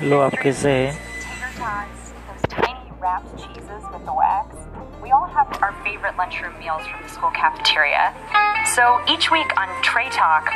Hello आप कैसे wrapped cheeses with the wax. We all have our favorite lunchroom meals from the school cafeteria. So each week on Tray Talk,